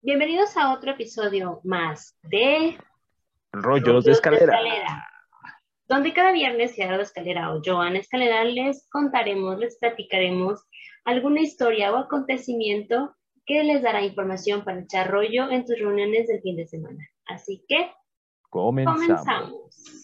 Bienvenidos a otro episodio más de Rollos, de, escalera. donde cada viernes Gerardo Escalera o Joan Escalera les contaremos, les platicaremos alguna historia o acontecimiento que les dará información para echar rollo en tus reuniones del fin de semana. Así que comenzamos.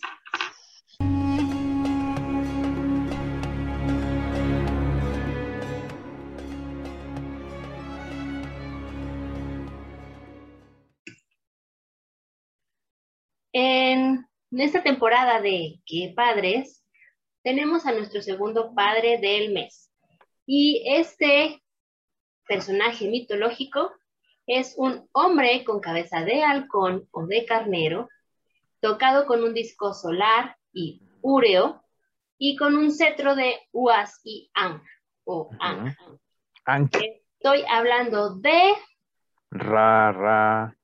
En esta temporada de Qué Padres, tenemos a nuestro segundo padre del mes. Y este personaje mitológico es un hombre con cabeza de halcón o de carnero, tocado con un disco solar y úreo, y con un cetro de Uas y Ang, o Ang. Estoy hablando de... Ra, ra.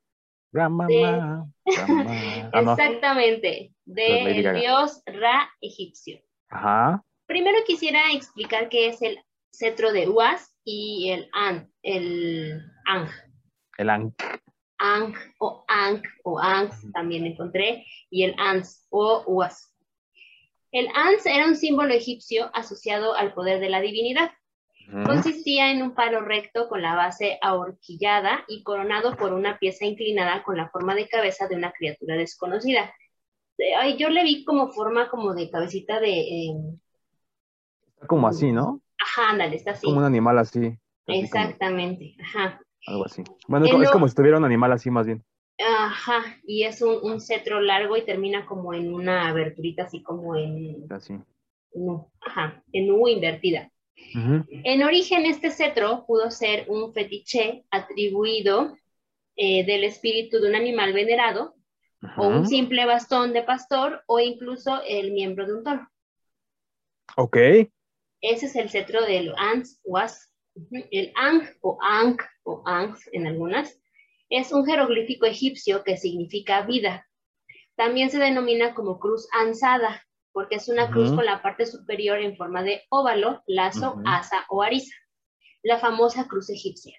Ah, exactamente, del dios Ra egipcio. Ajá. Primero quisiera explicar qué es el cetro de Uas y el An, el Ang. El Ang. Ang o Ang o Angs también encontré, y el Ans o Uas. El Ans era un símbolo egipcio asociado al poder de la divinidad. Consistía en un palo recto con la base ahorquillada y coronado por una pieza inclinada con la forma de cabeza de una criatura desconocida. Ay, yo le vi como forma como de cabecita de... Em, está como así, ¿no? Ajá, ándale, está así. Como un animal así. Exactamente, ajá. Algo así. Bueno, es, como si tuviera un animal así más bien. Ajá, y es un, cetro largo y termina como en una aberturita así como en... Así. ajá, en U invertida. En origen, este cetro pudo ser un fetiche atribuido eh, del espíritu de un animal venerado, o un simple bastón de pastor, o incluso el miembro de un toro. Ok. Ese es el cetro del Ans Was. El Ang o Ang o Angs en algunas es un jeroglífico egipcio que significa vida. También se denomina como cruz ansada, porque es una cruz con la parte superior en forma de óvalo, lazo, asa o arisa, la famosa cruz egipcia.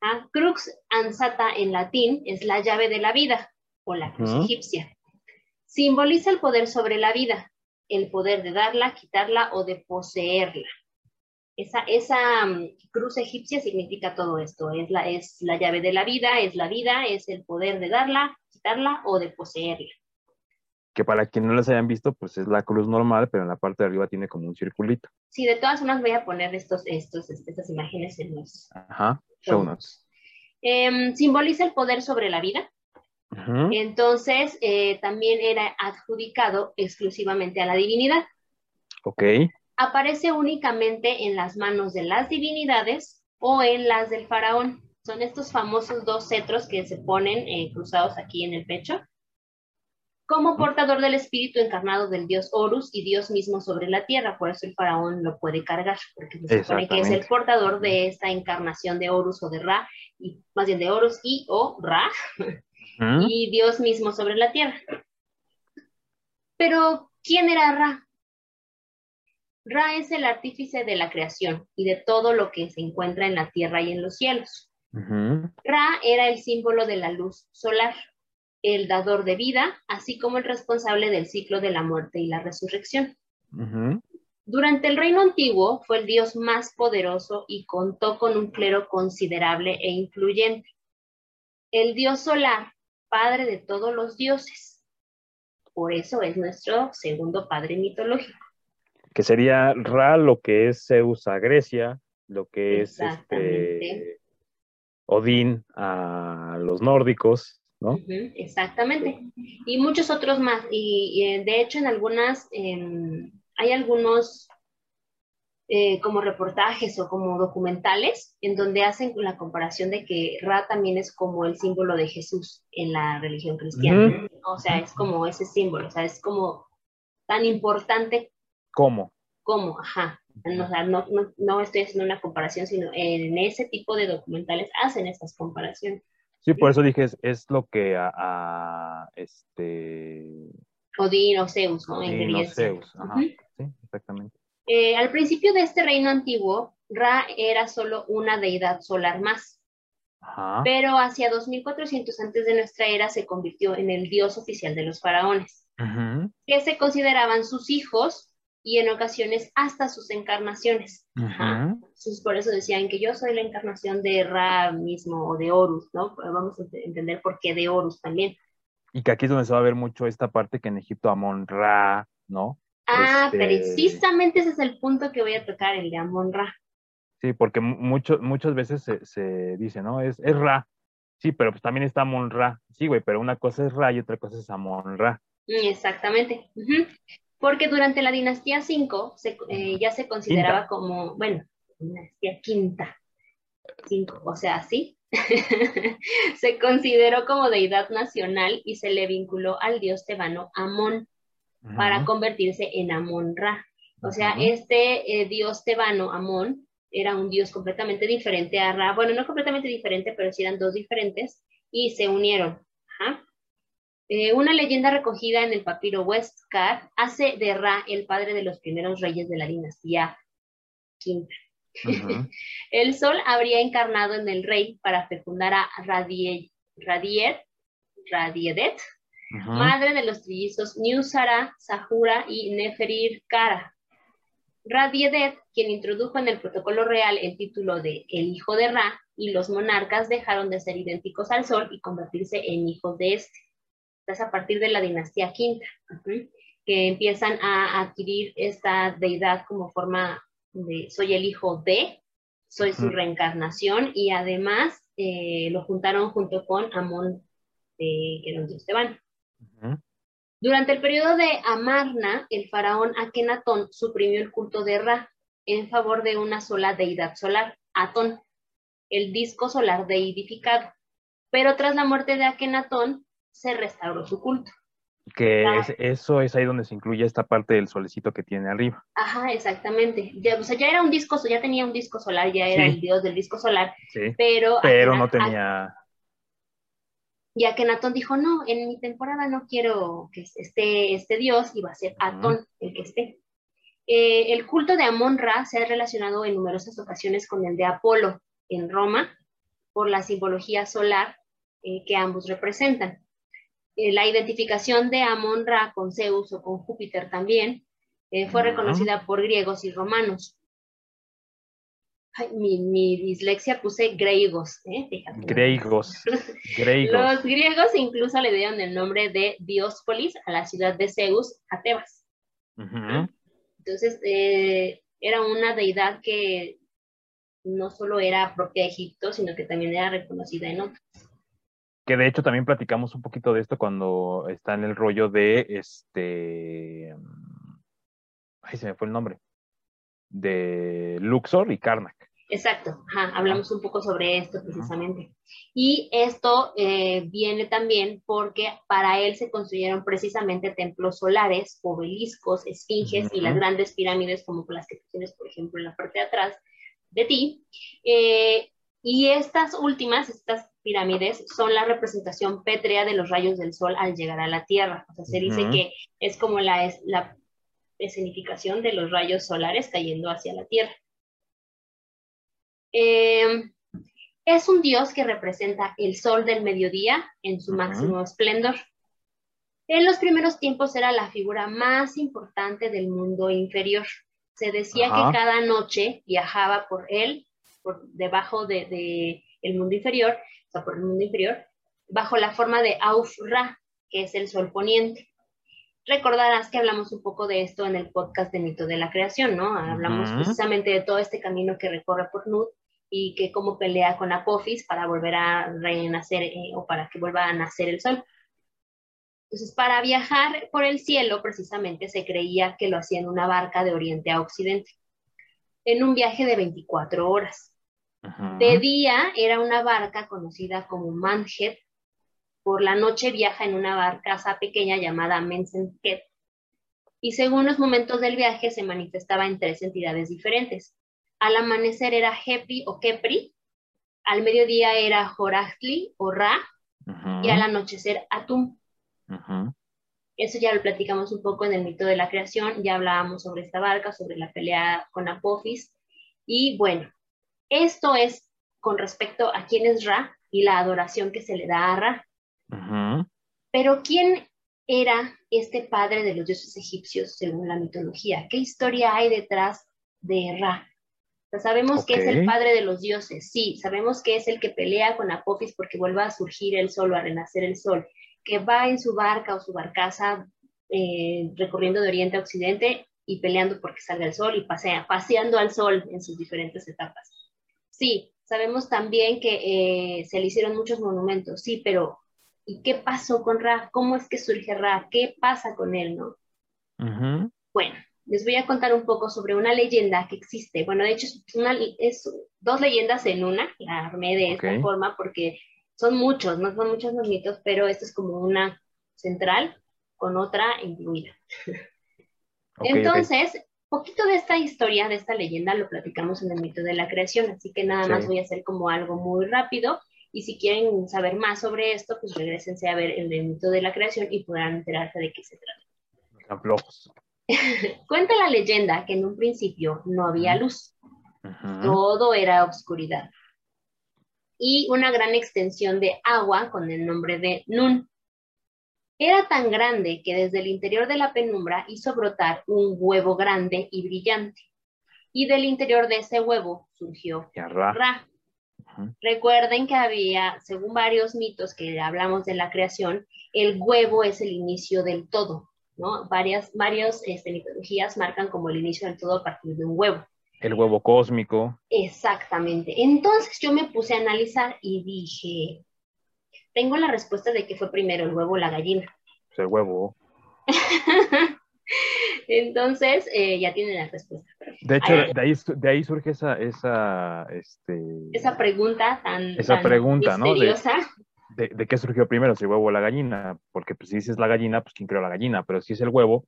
¿Ah? Crux ansata en latín es la llave de la vida o la cruz egipcia. Simboliza el poder sobre la vida, el poder de darla, quitarla o de poseerla. Esa, esa mm, cruz egipcia significa todo esto, es la, es la llave de la vida, es la vida, es el poder de darla, quitarla o de poseerla que para quien no las hayan visto, pues es la cruz normal, pero en la parte de arriba tiene como un circulito. Sí, de todas formas voy a poner estos, estos, estas imágenes en los Ajá, show notes. Em, simboliza el poder sobre la vida. Entonces, eh, también era adjudicado exclusivamente a la divinidad. Ok. Aparece únicamente en las manos de las divinidades o en las del faraón. Son estos famosos dos cetros que se ponen eh, cruzados aquí en el pecho como portador del espíritu encarnado del dios Horus y Dios mismo sobre la tierra. Por eso el faraón lo puede cargar, porque se supone que es el portador de esta encarnación de Horus o de Ra, y más bien de Horus y o Ra, y Dios mismo sobre la tierra. Pero, ¿quién era Ra? Ra es el artífice de la creación y de todo lo que se encuentra en la tierra y en los cielos. Ra era el símbolo de la luz solar el dador de vida, así como el responsable del ciclo de la muerte y la resurrección. Durante el reino antiguo fue el dios más poderoso y contó con un clero considerable e influyente. El dios solar, padre de todos los dioses. Por eso es nuestro segundo padre mitológico. Que sería Ra, lo que es Zeus a Grecia, lo que es este, Odín a los nórdicos, exactamente. Y muchos otros más. Y, eh, de hecho en algunas, hay algunos eh, como reportajes o como documentales en donde hacen la comparación de que Ra también es como el símbolo de Jesús en la religión cristiana. O sea, es como ese símbolo, o sea, es como tan importante. ¿Cómo? Como, ajá. No, no, estoy haciendo una comparación, sino en ese tipo de documentales hacen estas comparaciones. Sí, por eso dije, es, lo que a, este... Odín o Zeus, ¿no? Odín o Zeus, ajá, sí, exactamente. Eh, al principio de este reino antiguo, Ra era solo una deidad solar más. Pero hacia 2400 antes de nuestra era se convirtió en el dios oficial de los faraones, que se consideraban sus hijos y en ocasiones hasta sus encarnaciones. Por eso decían que yo soy la encarnación de Ra mismo o de Horus, ¿no? Vamos a entender por qué de Horus también. Y que aquí es donde se va a ver mucho esta parte que en Egipto Amon Ra, ¿no? Ah, este, precisamente ese es el punto que voy a tocar, el de Amon Ra. Sí, porque mucho, muchas veces se, dice, ¿no? Es, es Ra. Sí, pero pues también está Amon Ra. Sí, güey, pero una cosa es Ra y otra cosa es Amon Ra. Mm, exactamente. Porque durante la dinastía 5 eh, ya se consideraba como, bueno, dinastía quinta. Cinco, o sea, sí. se consideró como deidad nacional y se le vinculó al dios tebano Amón para convertirse en Amón Ra. O sea, este eh, dios tebano, Amón, era un dios completamente diferente a Ra. Bueno, no completamente diferente, pero sí eran dos diferentes y se unieron. Eh, una leyenda recogida en el papiro Westcar hace de Ra el padre de los primeros reyes de la dinastía quinta. el sol habría encarnado en el rey para fecundar a Radier, Radiedet, madre de los trillizos Nusara, Sahura y Neferir Kara. Radiedet, quien introdujo en el protocolo real el título de el hijo de Ra, y los monarcas dejaron de ser idénticos al sol y convertirse en hijos de este. Es a partir de la dinastía quinta, que empiezan a adquirir esta deidad como forma de soy el hijo de, soy su reencarnación, y además eh, lo juntaron junto con Amón, que era un tebano. Durante el periodo de Amarna, el faraón Akenatón suprimió el culto de Ra en favor de una sola deidad solar, Atón, el disco solar deidificado. Pero tras la muerte de Akenatón, se restauró su culto. Que eso es ahí donde se incluye esta parte del solecito que tiene arriba. Ajá, exactamente. Ya, o sea, ya era un disco, ya tenía un disco solar, ya era el dios del disco solar, pero... Pero no tenía y Akenatón dijo, no, en mi temporada no quiero que esté este dios y va a ser Atón el que esté. Eh, el culto de Amon-Ra se ha relacionado en numerosas ocasiones con el de Apolo en Roma por la simbología solar eh, que ambos representan. Eh, la identificación de Amon-Ra con Zeus o con Júpiter también fue reconocida por griegos y romanos mi, dislexia puse griegos, ¿eh? Griegos. Los griegos incluso le dieron el nombre de Diospolis a la ciudad de Zeus, a Tebas. Entonces, eh, era una deidad que no solo era propia de Egipto, sino que también era reconocida en otros. Que de hecho también platicamos un poquito de esto cuando está en el rollo de este. Ay, se me fue el nombre. De Luxor y Karnak. Exacto, hablamos un poco sobre esto precisamente. Y esto eh, viene también porque para él se construyeron precisamente templos solares, obeliscos, esfinges y las grandes pirámides como las que tienes, por ejemplo, en la parte de atrás de ti. Eh, y estas últimas, estas pirámides, son la representación pétrea de los rayos del sol al llegar a la Tierra. O sea, se dice que es como la, la escenificación de los rayos solares cayendo hacia la Tierra. Eh, es un dios que representa el sol del mediodía en su máximo esplendor. En los primeros tiempos era la figura más importante del mundo inferior. Se decía que cada noche viajaba por él, por debajo del de, el mundo inferior, o sea, por el mundo inferior, bajo la forma de Auf-Ra, que es el sol poniente. Recordarás que hablamos un poco de esto en el podcast de Mito de la Creación, ¿no? Hablamos precisamente de todo este camino que recorre por Nut y que cómo pelea con Apophis para volver a renacer eh, o para que vuelva a nacer el sol. Entonces, para viajar por el cielo, precisamente se creía que lo hacía en una barca de oriente a occidente, en un viaje de 24 horas. De día era una barca conocida como Manjet, por la noche viaja en una barcaza pequeña llamada Mensenket, y según los momentos del viaje se manifestaba en tres entidades diferentes, al amanecer era Hepi o Kepri, al mediodía era Horachtli o Ra, y al anochecer Atum. Eso ya lo platicamos un poco en el mito de la creación, ya hablábamos sobre esta barca, sobre la pelea con Apophis. Y bueno, esto es con respecto a quién es Ra y la adoración que se le da a Ra. Pero ¿quién era este padre de los dioses egipcios según la mitología? ¿Qué historia hay detrás de Ra? sabemos que es el padre de los dioses, sí, sabemos que es el que pelea con Apophis porque vuelva a surgir el sol o a renacer el sol, que va en su barca o su barcaza eh, recorriendo de oriente a occidente y peleando porque salga el sol y pasea, paseando al sol en sus diferentes etapas. Sí, sabemos también que eh, se le hicieron muchos monumentos, sí, pero ¿y qué pasó con Ra? ¿Cómo es que surge Ra? ¿Qué pasa con él, no? Bueno, les voy a contar un poco sobre una leyenda que existe. Bueno, de hecho, es, dos leyendas en una, la armé de esta forma porque son muchos, no son muchos los mitos, pero esto es como una central con otra incluida. Entonces, poquito de esta historia, de esta leyenda, lo platicamos en el mito de la creación, así que nada más voy a hacer como algo muy rápido. Y si quieren saber más sobre esto, pues regresense a ver el mito de la creación y podrán enterarse de qué se trata. Cuenta la leyenda que en un principio no había luz, todo era oscuridad y una gran extensión de agua con el nombre de Nun. Era tan grande que desde el interior de la penumbra hizo brotar un huevo grande y brillante. Y del interior de ese huevo surgió Ra. Recuerden que había, según varios mitos que hablamos de la creación, el huevo es el inicio del todo. Varias, varias este, mitologías marcan como el inicio del todo a partir de un huevo. El huevo cósmico. Exactamente. Entonces yo me puse a analizar y dije, tengo la respuesta de que fue primero el huevo o la gallina. Pues el huevo. Entonces, eh, ya tienen la respuesta. De hecho, de ahí, surge esa, esa, este... esa pregunta tan, esa pregunta, misteriosa. ¿no? de, qué surgió primero, si el huevo o la gallina, porque pues, si dices la gallina, pues quién creó la gallina, pero si es el huevo,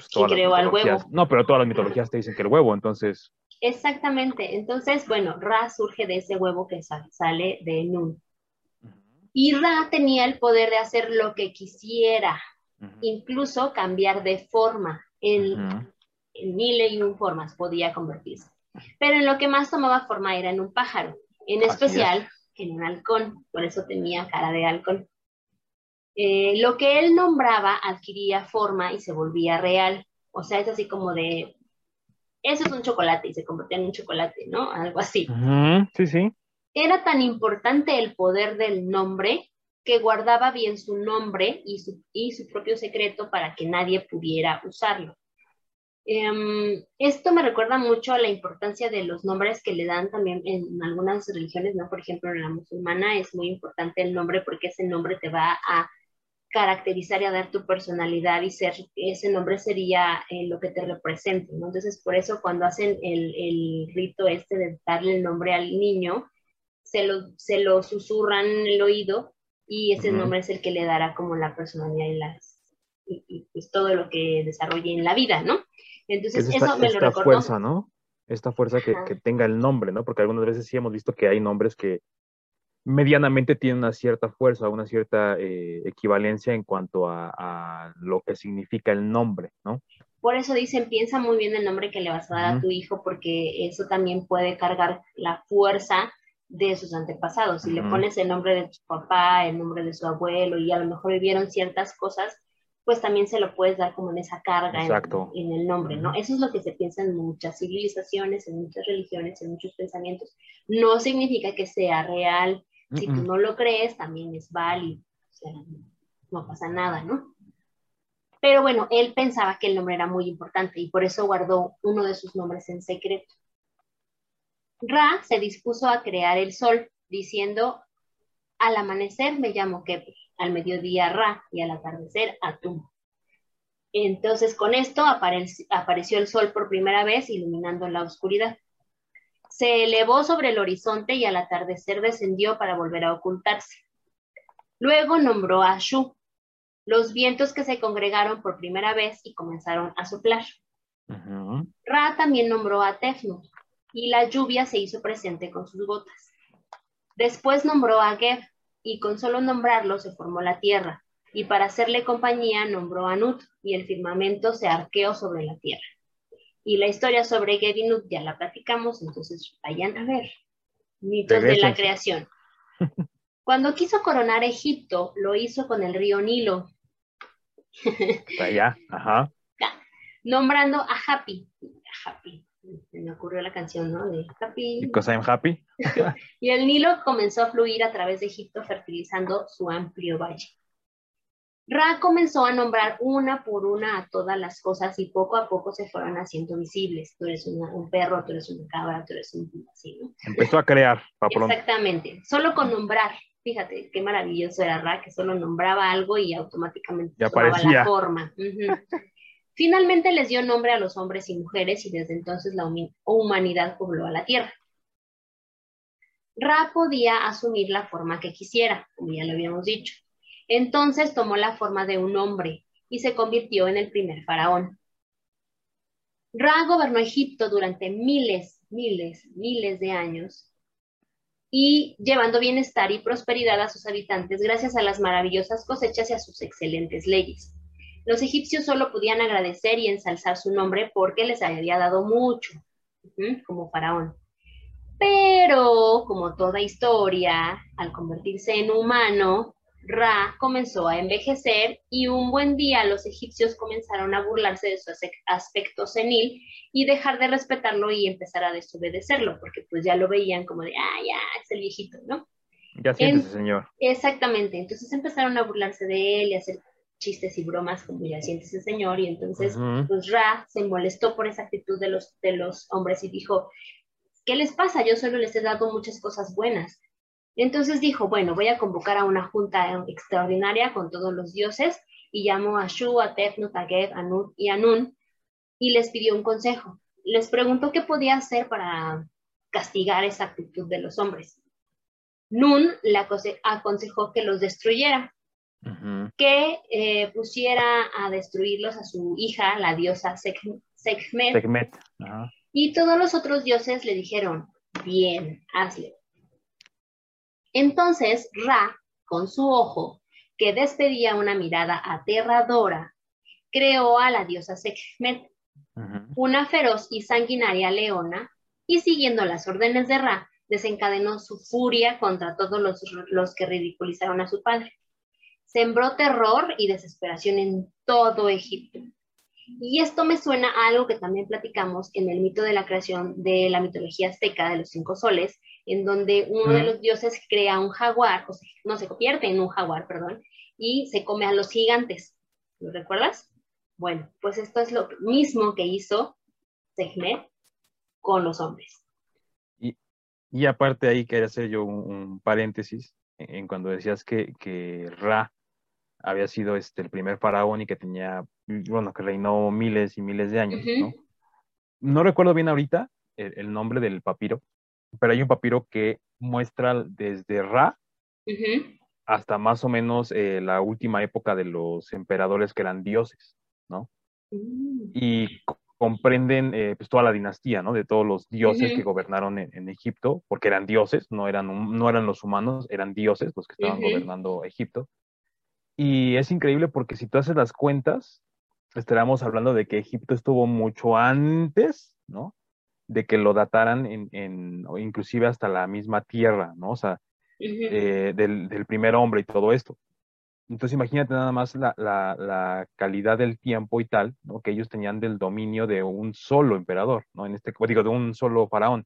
pues todas ¿Quién creó al huevo? No, pero todas las mitologías te dicen que el huevo, entonces... Exactamente, entonces, bueno, Ra surge de ese huevo que sale de Nun. Y Ra tenía el poder de hacer lo que quisiera, incluso cambiar de forma, en, en mil y un formas podía convertirse. Pero en lo que más tomaba forma era en un pájaro, en especial en un halcón, por eso tenía cara de halcón. Eh, lo que él nombraba adquiría forma y se volvía real. O sea, es así como de, eso es un chocolate y se convertía en un chocolate, ¿no? Algo así. sí, sí. Era tan importante el poder del nombre que guardaba bien su nombre y su, y su propio secreto para que nadie pudiera usarlo. Em, esto me recuerda mucho a la importancia de los nombres que le dan también en algunas religiones, ¿no? Por ejemplo, en la musulmana es muy importante el nombre porque ese nombre te va a caracterizar y a dar tu personalidad y ser, ese nombre sería eh, lo que te represente, ¿no? Entonces, por eso cuando hacen el, el, rito este de darle el nombre al niño, se lo, se lo susurran en el oído y ese nombre es el que le dará como la personalidad y, las, y, pues todo lo que desarrolle en la vida, ¿no? Entonces, eso me lo esta fuerza, ¿no? Esta fuerza que, que, tenga el nombre, ¿no? Porque algunas veces sí hemos visto que hay nombres que medianamente tienen una cierta fuerza, una cierta eh, equivalencia en cuanto a, a, lo que significa el nombre, ¿no? Por eso dicen, piensa muy bien el nombre que le vas a dar a tu hijo, porque eso también puede cargar la fuerza de sus antepasados. Si le pones el nombre de tu papá, el nombre de su abuelo, y a lo mejor vivieron ciertas cosas, pues también se lo puedes dar como en esa carga en, el nombre, ¿no? Eso es lo que se piensa en muchas civilizaciones, en muchas religiones, en muchos pensamientos. No significa que sea real. Si tú no lo crees, también es válido. O sea, no pasa nada, ¿no? Pero bueno, él pensaba que el nombre era muy importante y por eso guardó uno de sus nombres en secreto. Ra se dispuso a crear el sol, diciendo, al amanecer me llamo Kepler al mediodía Ra y al atardecer Atum. Entonces con esto apareció el sol por primera vez iluminando la oscuridad. Se elevó sobre el horizonte y al atardecer descendió para volver a ocultarse. Luego nombró a Shu, los vientos que se congregaron por primera vez y comenzaron a soplar. Ra también nombró a Tefnut y la lluvia se hizo presente con sus gotas. Después nombró a Geb, y con solo nombrarlo se formó la tierra. y para hacerle compañía nombró a Nut y el firmamento se arqueó sobre la tierra. Y la historia sobre Gedinut ya la platicamos, entonces vayan a ver. Mitos de la creación. Cuando quiso coronar Egipto, lo hizo con el río Nilo. Allá, ajá. Nombrando a Happy. Happy. Me ocurrió la canción, ¿no? De Happy. Because I'm happy. y el Nilo comenzó a fluir a través de Egipto, fertilizando su amplio valle. Ra comenzó a nombrar una por una a todas las cosas y poco a poco se fueron haciendo visibles. Tú eres un perro, tú eres una cabra, tú eres un así, ¿no? Empezó a crear. Exactamente. Solo con nombrar. Fíjate qué maravilloso era Ra, que solo nombraba algo y automáticamente ya tomaba la forma. Finalmente les dio nombre a los hombres y mujeres y desde entonces la humanidad pobló a la tierra. Ra podía asumir la forma que quisiera, como ya lo habíamos dicho. Entonces tomó la forma de un hombre y se convirtió en el primer faraón. Ra gobernó Egipto durante miles, miles, miles de años y llevando bienestar y prosperidad a sus habitantes gracias a las maravillosas cosechas y a sus excelentes leyes. Los egipcios solo podían agradecer y ensalzar su nombre porque les había dado mucho, como faraón. Pero, como toda historia, al convertirse en humano, Ra comenzó a envejecer y un buen día los egipcios comenzaron a burlarse de su aspecto senil y dejar de respetarlo y empezar a desobedecerlo, porque pues ya lo veían como de, ah, ya, es el viejito, ¿no? Ya siéntese, señor. Exactamente, entonces empezaron a burlarse de él y a hacer chistes y bromas como ya siéntese, señor, y entonces pues Ra se molestó por esa actitud de los, de los hombres y dijo, ¿qué les pasa? Yo solo les he dado muchas cosas buenas entonces dijo, bueno, voy a convocar a una junta extraordinaria con todos los dioses y llamó a Shu, a Tefnut, a Geb, a Nut y a Nun y les pidió un consejo. Les preguntó qué podía hacer para castigar esa actitud de los hombres. Nun le aconsejó que los destruyera, que eh, pusiera a destruirlos a su hija, la diosa Sekhmet. Y todos los otros dioses le dijeron, bien, hazle. Entonces Ra, con su ojo, que despedía una mirada aterradora, creó a la diosa Sekhmet, una feroz y sanguinaria leona, y siguiendo las órdenes de Ra, desencadenó su furia contra todos los, los que ridiculizaron a su padre. Sembró terror y desesperación en todo Egipto. Y esto me suena a algo que también platicamos en el mito de la creación de la mitología azteca de los cinco soles, en donde uno de los dioses crea un jaguar, o sea, no se convierte en un jaguar, perdón, y se come a los gigantes. ¿Lo recuerdas? Bueno, pues esto es lo mismo que hizo Sekhmet con los hombres. Y, aparte ahí quería hacer yo un, paréntesis en, cuando decías que, que, Ra había sido este, el primer faraón y que tenía, bueno, que reinó miles y miles de años, ¿no? No recuerdo bien ahorita el nombre del papiro, pero hay un papiro que muestra desde Ra hasta más o menos eh, la última época de los emperadores que eran dioses, ¿no? Mm. Y comprenden eh, pues toda la dinastía, ¿no? De todos los dioses que gobernaron en, Egipto, porque eran dioses, no eran, no eran los humanos, eran dioses los que estaban gobernando Egipto. Y es increíble porque si tú haces las cuentas, estaríamos hablando de que Egipto estuvo mucho antes, ¿no? De que lo dataran en, en inclusive hasta la misma tierra, ¿no? O sea, eh, del, del, primer hombre y todo esto. Entonces imagínate nada más la, la, la, calidad del tiempo y tal, ¿no? Que ellos tenían del dominio de un solo emperador, ¿no? En este, digo, de un solo faraón.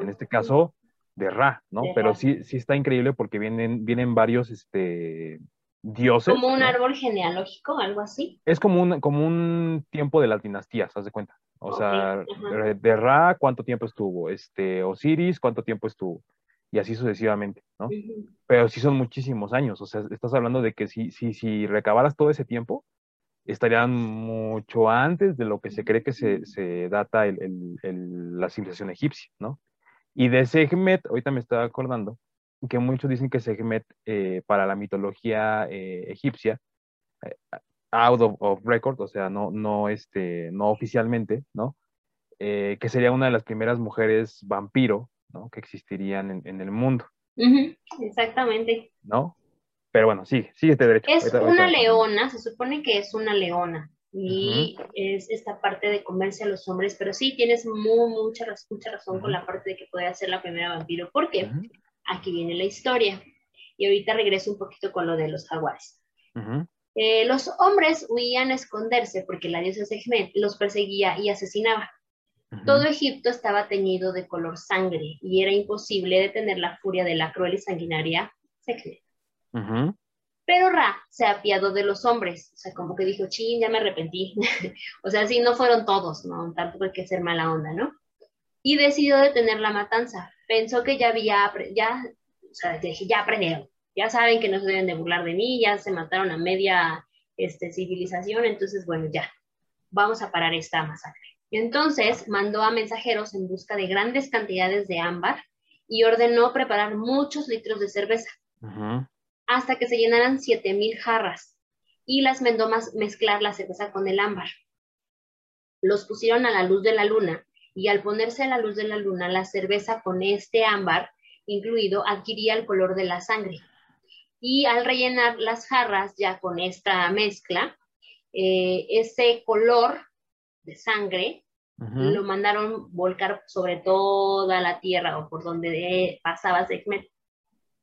En este caso, de Ra, ¿no? Pero sí, sí está increíble porque vienen, vienen varios, este, dioses. Como un árbol genealógico, algo así. Es como un, como un tiempo de las dinastías, haz de cuenta. O sea, de Ra, ¿cuánto tiempo estuvo? Este, Osiris, ¿cuánto tiempo estuvo? Y así sucesivamente, ¿no? Pero sí son muchísimos años. O sea, estás hablando de que si, si, si recabaras todo ese tiempo, estarían mucho antes de lo que se cree que se, se data el, el, la civilización egipcia, ¿no? Y de Sekhmet, ahorita me estaba acordando, que muchos dicen que Sekhmet eh, para la mitología eh, egipcia, eh, out of, record, o sea, no, no, este, no oficialmente, ¿no? que sería una de las primeras mujeres vampiro, ¿no? Que existirían en, el mundo. Exactamente. ¿No? Pero bueno, sigue, sigue este derecho. Es una leona, se supone que es una leona. Y es esta parte de comerse a los hombres, pero sí tienes muy, mucha, mucha razón con la parte de que puede ser la primera vampiro, porque aquí viene la historia. Y ahorita regreso un poquito con lo de los jaguares. Eh, los hombres huían a esconderse porque la diosa Sekhmet los perseguía y asesinaba. Todo Egipto estaba teñido de color sangre y era imposible detener la furia de la cruel y sanguinaria Sekhmet. Pero Ra se apiadó de los hombres, o sea, como que dijo, ching, ya me arrepentí. o sea, sí, no fueron todos, ¿no? Tampoco hay que ser mala onda, ¿no? Y decidió detener la matanza. Pensó que ya había, ya, o sea, dije, ya aprendieron. Ya saben que no se deben de burlar de mí, ya se mataron a media este, civilización, entonces, bueno, ya, vamos a parar esta masacre. Y entonces mandó a mensajeros en busca de grandes cantidades de ámbar y ordenó preparar muchos litros de cerveza hasta que se llenaran 7000 jarras y las mandó mezclar la cerveza con el ámbar. Los pusieron a la luz de la luna y al ponerse a la luz de la luna, la cerveza con este ámbar incluido adquiría el color de la sangre. Y al rellenar las jarras ya con esta mezcla, eh, ese color de sangre lo mandaron volcar sobre toda la tierra o por donde pasaba Sekhmet.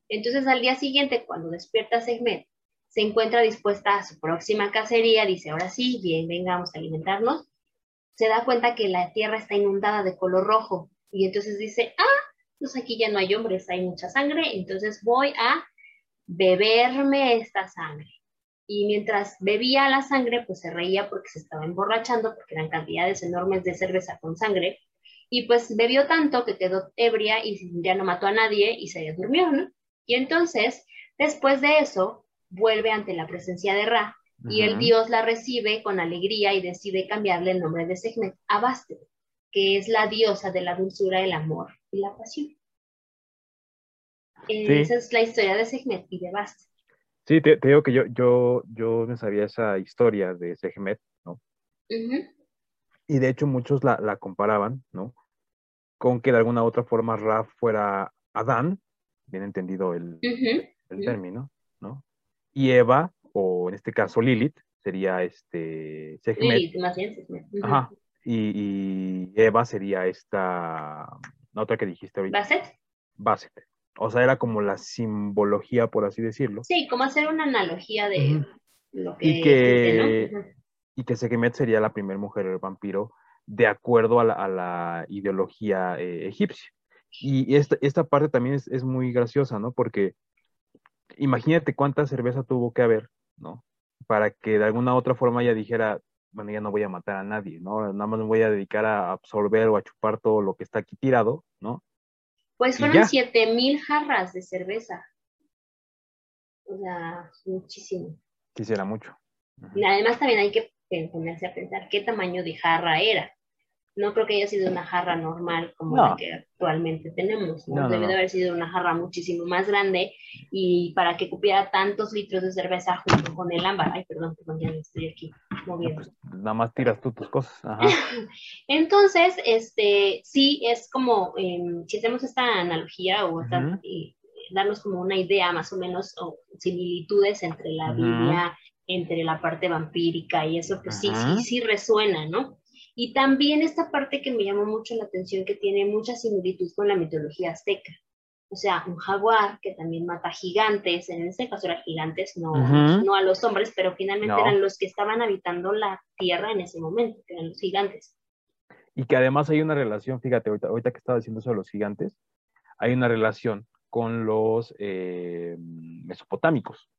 Entonces al día siguiente, cuando despierta Sekhmet, se encuentra dispuesta a su próxima cacería, dice, ahora sí, bien, vengamos a alimentarnos. Se da cuenta que la tierra está inundada de color rojo y entonces dice, ah, pues aquí ya no hay hombres, hay mucha sangre, entonces voy a beberme esta sangre. Y mientras bebía la sangre, pues se reía porque se estaba emborrachando, porque eran cantidades enormes de cerveza con sangre. Y pues bebió tanto que quedó ebria y ya no mató a nadie y se durmió, ¿no? Y entonces, después de eso, vuelve ante la presencia de Ra y el dios la recibe con alegría y decide cambiarle el nombre de Sekhmet a Bastet, que es la diosa de la dulzura, el amor y la pasión. Eh, Sí. Esa es la historia de Sekhmet y de Bastet. Sí, te, te digo que yo, yo, yo me sabía esa historia de Sekhmet, ¿no? Ujú, Y de hecho muchos la, la comparaban, ¿no? Con que de alguna u otra forma Ra fuera Adán, bien entendido el, el término, ¿no? Y Eva, o en este caso Lilith, sería este Sekhmet, Lilith, más bien Sekhmet. Ujú. ajá, y, y Eva sería esta, otra que dijiste ahorita, ¿Bastet? Basset. O sea, era como la simbología, por así decirlo, Sí, como hacer una analogía de lo que Y que- existe, ¿no? Y que Sekhmet sería la primera mujer vampiro de acuerdo a la, a la ideología eh, egipcia. Y esta, esta parte también es, es muy graciosa, ¿no? Porque imagínate cuánta cerveza tuvo que haber, ¿no? Para que de alguna u otra forma ella dijera, bueno, ya no voy a matar a nadie, ¿no? Nada más me voy a dedicar a absorber o a chupar todo lo que está aquí tirado, ¿no? Pues fueron ya. siete mil jarras de cerveza. O sea, muchísimo. Quisiera mucho. Y además también hay que ponerse a pensar qué tamaño de jarra era. No creo que haya sido una jarra normal como No. la que actualmente tenemos. ¿no? Debe de haber sido una jarra muchísimo más grande y para que cupiera tantos litros de cerveza junto con el ámbar. Ay, perdón, perdón, ya me estoy aquí moviendo. Pues, nada más tiras tú tus cosas. Ajá. Entonces, este, sí, es como, em, si hacemos esta analogía o esta- y darnos como una idea más o menos, o similitudes entre la Ujú. Biblia, entre la parte vampírica y eso, pues sí, sí, sí resuena, ¿no? Y también esta parte que me llamó mucho la atención, que tiene mucha similitud con la mitología azteca. O sea, un jaguar que también mata gigantes, en este caso eran gigantes, no, no a los hombres, pero finalmente No. eran los que estaban habitando la tierra en ese momento, que eran los gigantes. Y que además hay una relación, fíjate, ahorita, ahorita que estaba diciendo eso de los gigantes, hay una relación con los eh, mesopotámicos,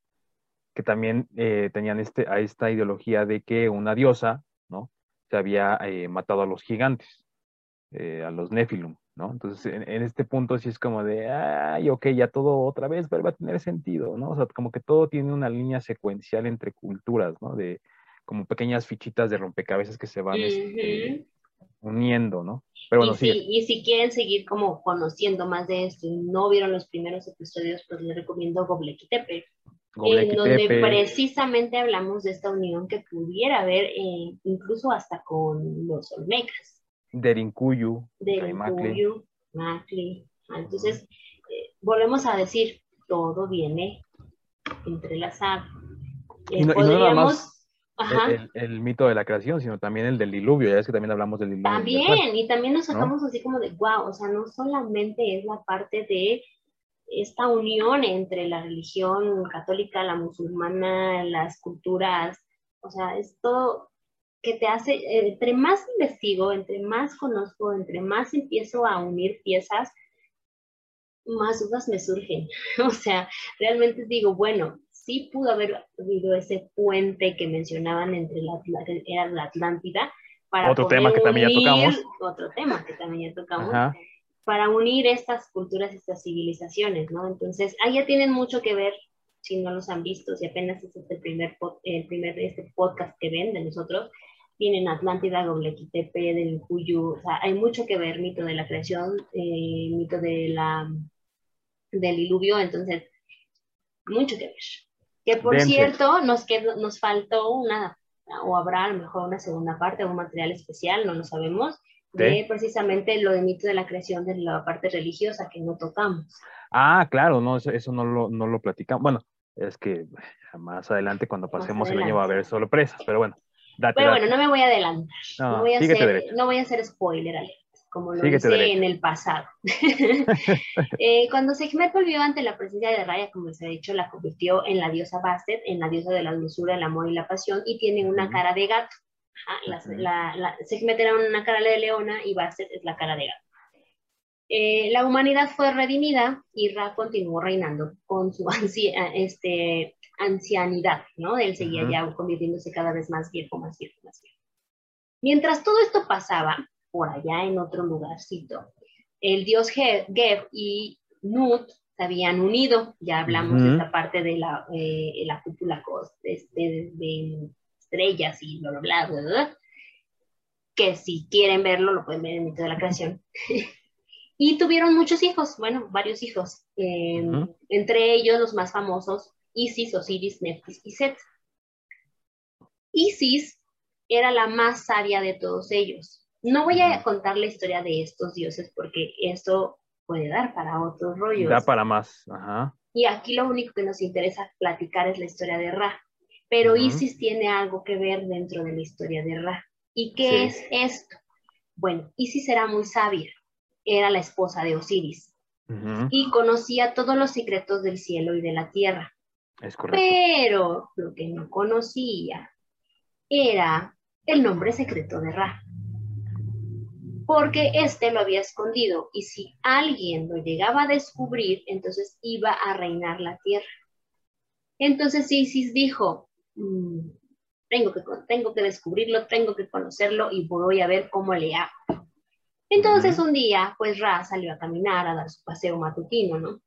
que también eh, tenían este, a esta ideología de que una diosa. Se había eh, matado a los gigantes, eh, a los Nephilim, ¿no? Entonces, en, en este punto sí es como de, ay, ok, ya todo otra vez vuelve a tener sentido, ¿no? O sea, como que todo tiene una línea secuencial entre culturas, ¿no? De como pequeñas fichitas de rompecabezas que se van este, uniendo, ¿no? Pero bueno, y, si, y si quieren seguir como conociendo más de esto y no vieron los primeros episodios, pues les recomiendo Gobekli Tepe, en donde precisamente hablamos de esta unión que pudiera haber eh, incluso hasta con los Olmecas, Derinkuyu, de Taimakle. Incuyu, Macli. Entonces, eh, volvemos a decir, todo viene entrelazado. Y no, y no nada más el, el, mito de la creación, sino también el del diluvio, ya es que también hablamos del diluvio. También, y también nos sacamos así como de, wow, o sea, no solamente es la parte de esta unión entre la religión católica, la musulmana, las culturas, o sea, es todo que te hace, entre más investigo, entre más conozco, entre más empiezo a unir piezas, más dudas me surgen. O sea, realmente digo, bueno, sí pudo haber habido ese puente que mencionaban entre la, era la Atlántida. Para otro tema que también ya tocamos. Otro tema que también ya tocamos. Para unir estas culturas, estas civilizaciones, ¿no? Entonces, ahí ya tienen mucho que ver, si no los han visto, si apenas es este primer, el primer este podcast que ven de nosotros, tienen Atlántida, Goblequitepe, del Cuyu, o sea, hay mucho que ver, mito de la creación, eh, mito de la, del diluvio, entonces, mucho que ver. Que por cierto, nos, quedó, nos faltó una, o habrá a lo mejor una segunda parte, un material especial, no lo sabemos, de precisamente lo de mito de la creación de la parte religiosa que no tocamos. Ah, claro, no, eso, no, lo, no lo platicamos. Bueno, es que más adelante cuando pasemos el año va a haber sorpresas, pero bueno. pero bueno, no me voy a adelantar. No, voy, a hacer, no voy a hacer spoiler, Ale como lo hice en el pasado. eh, cuando Sekhmet volvió ante la presencia de Raya, como se ha dicho, la convirtió en la diosa Bastet, en la diosa de la dulzura, el amor y la pasión, y tiene una cara de gato. La, la, Sekhmet era una cara de leona y Bastet es la cara de gato. Eh, la humanidad fue redimida y Ra continuó reinando con su este, ancianidad, ¿no? Él seguía ya convirtiéndose cada vez más viejo, más viejo, más viejo. Mientras todo esto pasaba, por allá en otro lugarcito. El dios Geb y Nut se habían unido, ya hablamos de esta parte de la, eh, la cúpula de, de, estrellas y bla, bla, bla, bla, que si quieren verlo lo pueden ver en el mito de la creación. y tuvieron muchos hijos, bueno, varios hijos, em, entre ellos los más famosos, Isis, Osiris, Neftis y Set. Isis era la más sabia de todos ellos. No voy a contar la historia de estos dioses porque eso puede dar para otros rollos. Da para más, ajá. Y aquí lo único que nos interesa platicar es la historia de Ra. Pero Isis tiene algo que ver dentro de la historia de Ra. ¿Y qué es esto? Bueno, Isis era muy sabia. Era la esposa de Osiris. Y conocía todos los secretos del cielo y de la tierra. Es correcto. Pero lo que no conocía era el nombre secreto de Ra porque éste lo había escondido y si alguien lo llegaba a descubrir, entonces iba a reinar la tierra. Entonces Isis dijo, mm, tengo, que, tengo que descubrirlo, tengo que conocerlo y voy a ver cómo le hago. Entonces un día, pues Ra salió a caminar, a dar su paseo matutino, ¿no?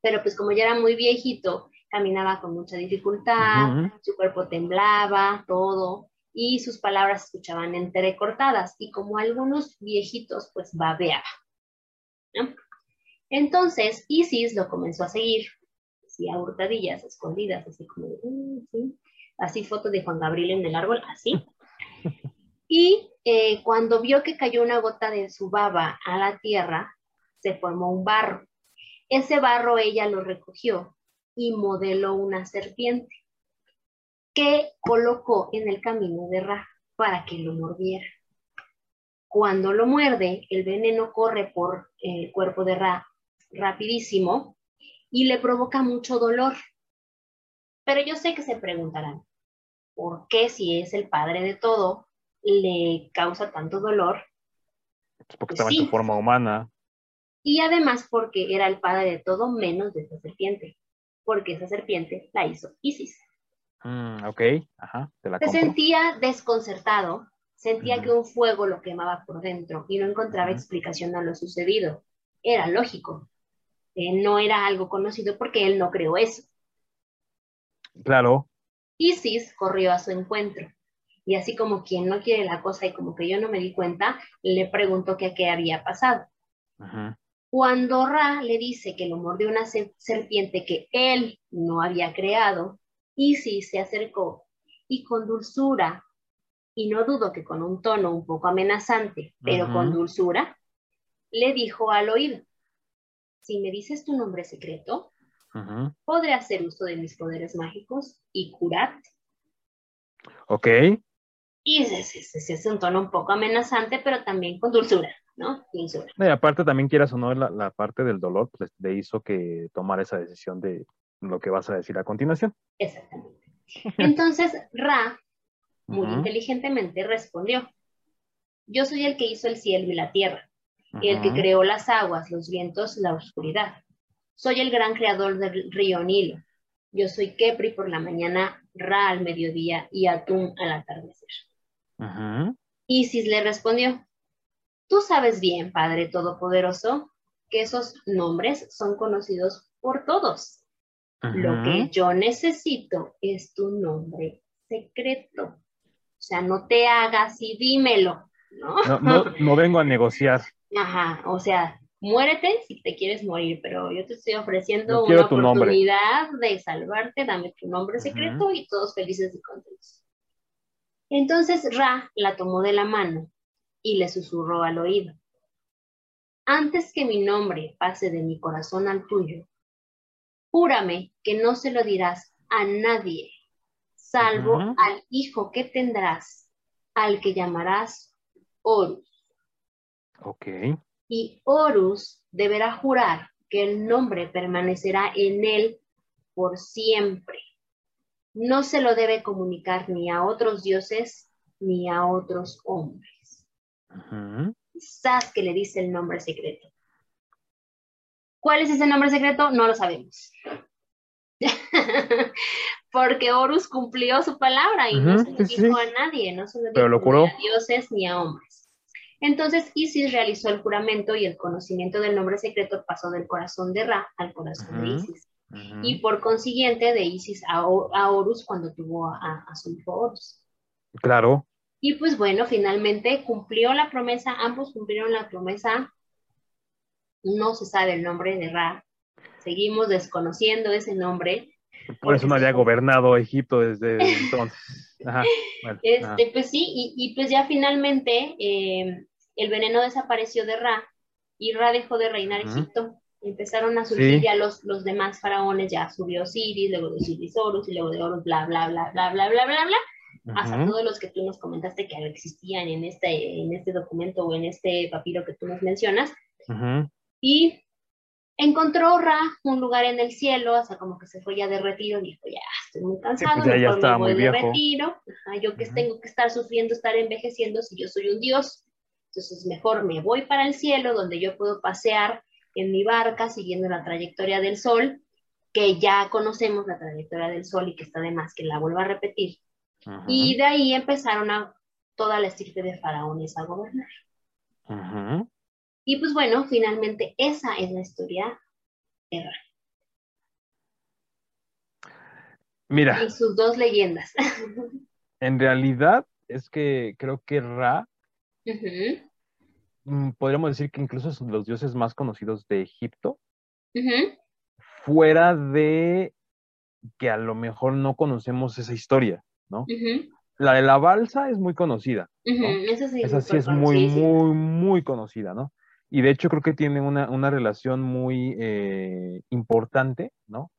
Pero pues como ya era muy viejito, caminaba con mucha dificultad, su cuerpo temblaba, todo y sus palabras se escuchaban entrecortadas y como algunos viejitos pues babeaba. Entonces Isis lo comenzó a seguir, así a hurtadillas, escondidas, así como, mm, así foto de Juan Gabriel en el árbol, así. Y eh, cuando vio que cayó una gota de su baba a la tierra, se formó un barro. Ese barro ella lo recogió y modeló una serpiente que colocó en el camino de Ra para que lo mordiera. Cuando lo muerde, el veneno corre por el cuerpo de Ra rapidísimo y le provoca mucho dolor. Pero yo sé que se preguntarán, ¿por qué si es el padre de todo le causa tanto dolor? porque estaba en su forma humana. Y además porque era el padre de todo menos de esa serpiente, porque esa serpiente la hizo Isis. Mm, ok, ajá, Se sentía desconcertado, sentía que un fuego lo quemaba por dentro y no encontraba explicación a lo sucedido. Era lógico, eh, no era algo conocido porque él no creó eso. Claro. Isis corrió a su encuentro y así como quien no quiere la cosa y como que yo no me di cuenta, le preguntó que qué había pasado. Cuando Ra le dice que lo mordió una serpiente que él no había creado, Isis se acercó y con dulzura, y no dudo que con un tono un poco amenazante, pero con dulzura, le dijo al oído, si me dices tu nombre secreto, podré hacer uso de mis poderes mágicos y curarte. Ok. Y ese, es un tono un poco amenazante, pero también con dulzura, ¿no? Dulzura. Y aparte también quieras o no, la, parte del dolor, pues le hizo que tomar esa decisión de lo que vas a decir a continuación. Exactamente. Entonces, Ra, muy inteligentemente, respondió, yo soy el que hizo el cielo y la tierra, el que creó las aguas, los vientos, la oscuridad. Soy el gran creador del río Nilo. Yo soy Kepri por la mañana, Ra al mediodía y Atum al atardecer. Isis le respondió, tú sabes bien, Padre Todopoderoso, que esos nombres son conocidos por todos. Lo que yo necesito es tu nombre secreto. O sea, no te hagas y dímelo. ¿no? No, no, vengo a negociar. Ajá, o sea, muérete si te quieres morir, pero yo te estoy ofreciendo una oportunidad de salvarte, dame tu nombre secreto y todos felices y contentos. Entonces Ra la tomó de la mano y le susurró al oído. Antes que mi nombre pase de mi corazón al tuyo, júrame que no se lo dirás a nadie, salvo al hijo que tendrás, al que llamarás Horus. Ok. Y Horus deberá jurar que el nombre permanecerá en él por siempre. No se lo debe comunicar ni a otros dioses ni a otros hombres. Quizás que le dice el nombre secreto. ¿Cuál es ese nombre secreto? No lo sabemos. porque Horus cumplió su palabra y no se lo dijo a nadie, no se lo dijo ni a dioses ni a hombres. Entonces Isis realizó el juramento y el conocimiento del nombre secreto pasó del corazón de Ra al corazón de Isis. Y por consiguiente de Isis a, Horus cuando tuvo a, su hijo Horus. Claro. Y pues bueno, finalmente cumplió la promesa, ambos cumplieron la promesa. No se sabe el nombre de Ra. Seguimos desconociendo ese nombre por eso no había gobernado Egipto desde entonces. este, Pues sí, y, pues ya finalmente eh, el veneno desapareció de Ra y Ra dejó de reinar Egipto. Empezaron a surgir ya los, los demás faraones, ya subió Osiris, luego de Osiris Horus y luego de Horus, bla, bla, bla, bla, bla, bla, bla, bla, hasta todos los que tú nos comentaste que existían en este, en este documento o en este papiro que tú nos mencionas. Y Encontró Ra un lugar en el cielo, o sea, como que se fue ya de retiro, dijo, ya estoy muy cansado, ya, estaba muy de retiro, yo que tengo que estar sufriendo, estar envejeciendo si yo soy un dios, entonces mejor me voy para el cielo, donde yo puedo pasear en mi barca siguiendo la trayectoria del sol, que ya conocemos la trayectoria del sol y que está de más que la vuelva a repetir. Y de ahí empezaron a toda la estirpe de faraones a gobernar. Y pues bueno, finalmente esa es la historia de Ra. Mira. Y sus dos leyendas. En realidad es que creo que Ra, mm, podríamos decir que incluso son los dioses más conocidos de Egipto, fuera de que a lo mejor no conocemos esa historia, ¿no? La de la balsa es muy conocida. Esa sí, es muy, muy, muy conocida, ¿no? Y de hecho creo que tiene una, relación muy eh, importante, ¿no?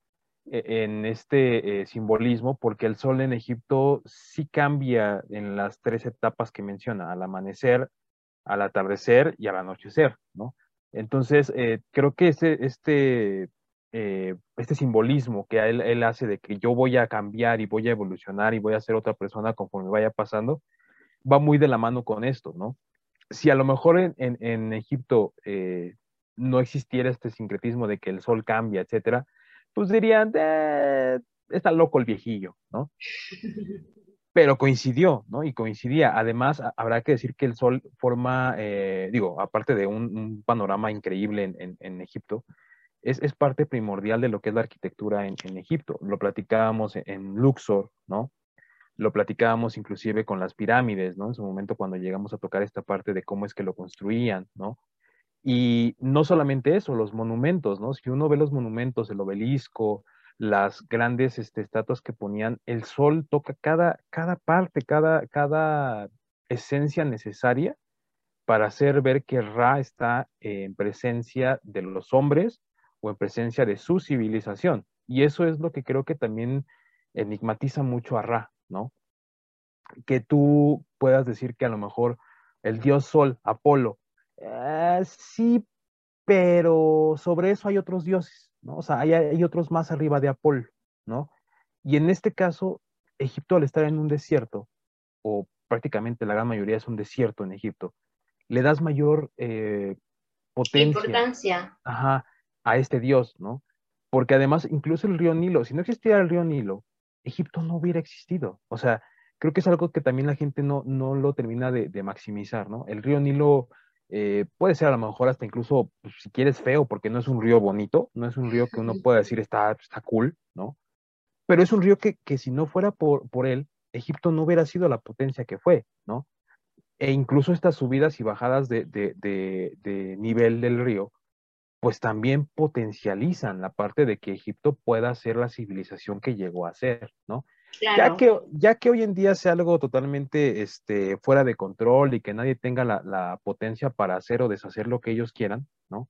E, en este eh, simbolismo, porque el sol en Egipto sí cambia en las tres etapas que menciona, al amanecer, al atardecer y al anochecer, ¿no? Entonces, eh, creo que este, este simbolismo que él, él, hace de que yo voy a cambiar y voy a evolucionar y voy a ser otra persona conforme vaya pasando, va muy de la mano con esto, ¿no? si a lo mejor en, Egipto eh, no existiera este sincretismo de que el sol cambia, etcétera, pues dirían, eh, está loco el viejillo, ¿no? Pero coincidió, ¿no? Y coincidía. Además, habrá que decir que el sol forma, eh, digo, aparte de un, panorama increíble en, Egipto, es, parte primordial de lo que es la arquitectura en, Egipto. Lo platicábamos en Luxor, ¿no? Lo platicábamos inclusive con las pirámides, ¿no? En su momento cuando llegamos a tocar esta parte de cómo es que lo construían, ¿no? Y no solamente eso, los monumentos, ¿no? Si uno ve los monumentos, el obelisco, las grandes este, estatuas que ponían, el sol toca cada, cada parte, cada, cada esencia necesaria para hacer ver que Ra está en presencia de los hombres o en presencia de su civilización. Y eso es lo que creo que también enigmatiza mucho a Ra, ¿no? Que tú puedas decir que a lo mejor el dios Sol, Apolo, eh, sí, pero sobre eso hay otros dioses, ¿no? O sea, hay, hay otros más arriba de Apolo, ¿no? Y en este caso, Egipto al estar en un desierto, o prácticamente la gran mayoría es un desierto en Egipto, le das mayor eh, potencia Importancia. ajá, a este dios, ¿no? Porque además, incluso el río Nilo, si no existiera el río Nilo, Egipto no hubiera existido. O sea, creo que es algo que también la gente no, no lo termina de, de maximizar, ¿no? El río Nilo eh, puede ser a lo mejor hasta incluso, pues, si quieres, feo, porque no es un río bonito, no es un río que uno pueda decir está, está cool, ¿no? Pero es un río que, que si no fuera por, por él, Egipto no hubiera sido la potencia que fue, ¿no? E incluso estas subidas y bajadas de, de, de, de nivel del río, pues también potencializan la parte de que Egipto pueda ser la civilización que llegó a ser, ¿no? Claro. Ya que, ya que hoy en día sea algo totalmente este, fuera de control y que nadie tenga la, la, potencia para hacer o deshacer lo que ellos quieran, ¿no?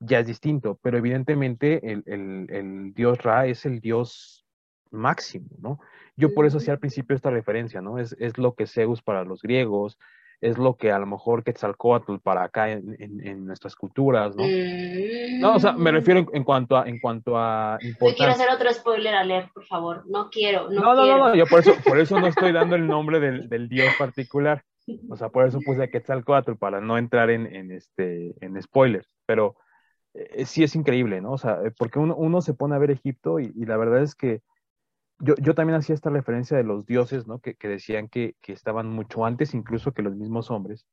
Ya es distinto, pero evidentemente el, el, el dios Ra es el dios máximo, ¿no? Yo por eso hacía al principio esta referencia, ¿no? Es, es lo que Zeus para los griegos, es lo que a lo mejor Quetzalcoatl para acá en, en, en nuestras culturas, ¿no? Mm. No, o sea, me refiero en, en, cuanto a en cuanto a Yo quiero hacer otro spoiler alert, por favor. No quiero, no, no, no, quiero. no, no, yo por eso, por eso no estoy dando el nombre del, del dios particular. O sea, por eso puse a Quetzalcoatl para no entrar en, en este en spoilers, pero eh, sí es increíble, ¿no? O sea, porque uno, uno se pone a ver Egipto y, y la verdad es que yo, yo, también hacía esta referencia de los dioses, ¿no? Que, que decían que, que, estaban mucho antes incluso que los mismos hombres,